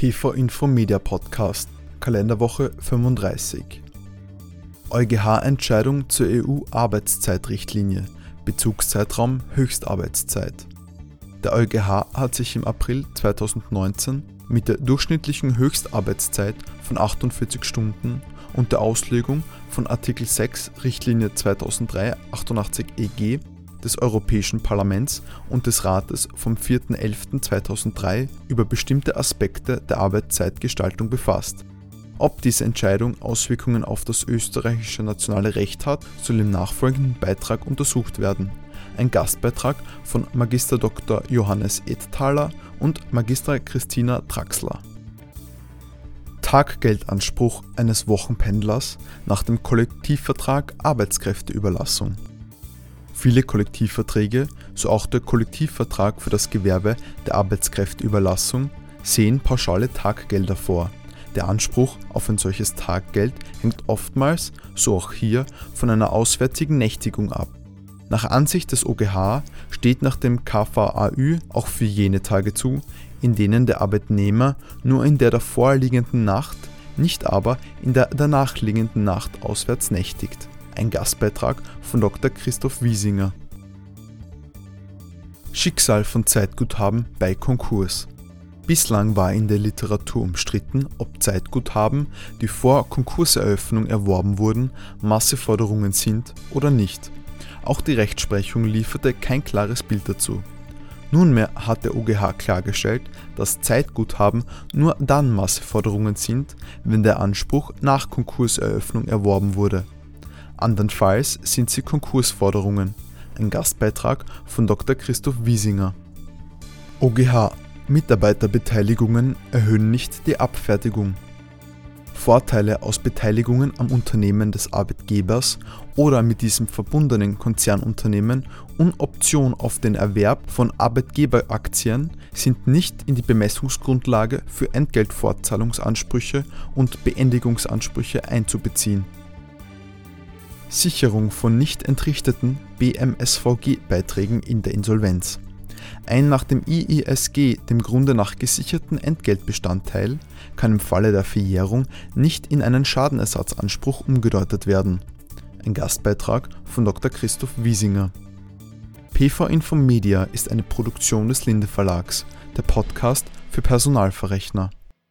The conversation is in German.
PV Info Media Podcast, Kalenderwoche 35. EuGH-Entscheidung zur EU-Arbeitszeitrichtlinie, Bezugszeitraum Höchstarbeitszeit. Der EuGH hat sich im April 2019 mit der durchschnittlichen Höchstarbeitszeit von 48 Stunden und der Auslegung von Artikel 6 Richtlinie 2003-88 EG des Europäischen Parlaments und des Rates vom 4.11.2003 über bestimmte Aspekte der Arbeitszeitgestaltung befasst. Ob diese Entscheidung Auswirkungen auf das österreichische nationale Recht hat, soll im nachfolgenden Beitrag untersucht werden. Ein Gastbeitrag von Magister Dr. Johannes Edthaler und Magistra Christina Traxler. Taggeldanspruch eines Wochenpendlers nach dem Kollektivvertrag Arbeitskräfteüberlassung. Viele Kollektivverträge, so auch der Kollektivvertrag für das Gewerbe der Arbeitskräfteüberlassung, sehen pauschale Taggelder vor. Der Anspruch auf ein solches Taggeld hängt oftmals, so auch hier, von einer auswärtigen Nächtigung ab. Nach Ansicht des OGH steht nach dem KVAÜ auch für jene Tage zu, in denen der Arbeitnehmer nur in der davorliegenden Nacht, nicht aber in der danachliegenden Nacht auswärts nächtigt ein Gastbeitrag von Dr. Christoph Wiesinger. Schicksal von Zeitguthaben bei Konkurs. Bislang war in der Literatur umstritten, ob Zeitguthaben, die vor Konkurseröffnung erworben wurden, Masseforderungen sind oder nicht. Auch die Rechtsprechung lieferte kein klares Bild dazu. Nunmehr hat der OGH klargestellt, dass Zeitguthaben nur dann Masseforderungen sind, wenn der Anspruch nach Konkurseröffnung erworben wurde. Andernfalls sind sie Konkursforderungen. Ein Gastbeitrag von Dr. Christoph Wiesinger. OGH Mitarbeiterbeteiligungen erhöhen nicht die Abfertigung. Vorteile aus Beteiligungen am Unternehmen des Arbeitgebers oder mit diesem verbundenen Konzernunternehmen und Option auf den Erwerb von Arbeitgeberaktien sind nicht in die Bemessungsgrundlage für Entgeltfortzahlungsansprüche und Beendigungsansprüche einzubeziehen. Sicherung von nicht entrichteten BMSVG-Beiträgen in der Insolvenz. Ein nach dem IISG dem Grunde nach gesicherten Entgeltbestandteil kann im Falle der Verjährung nicht in einen Schadenersatzanspruch umgedeutet werden. Ein Gastbeitrag von Dr. Christoph Wiesinger. PV Info Media ist eine Produktion des Linde Verlags, der Podcast für Personalverrechner.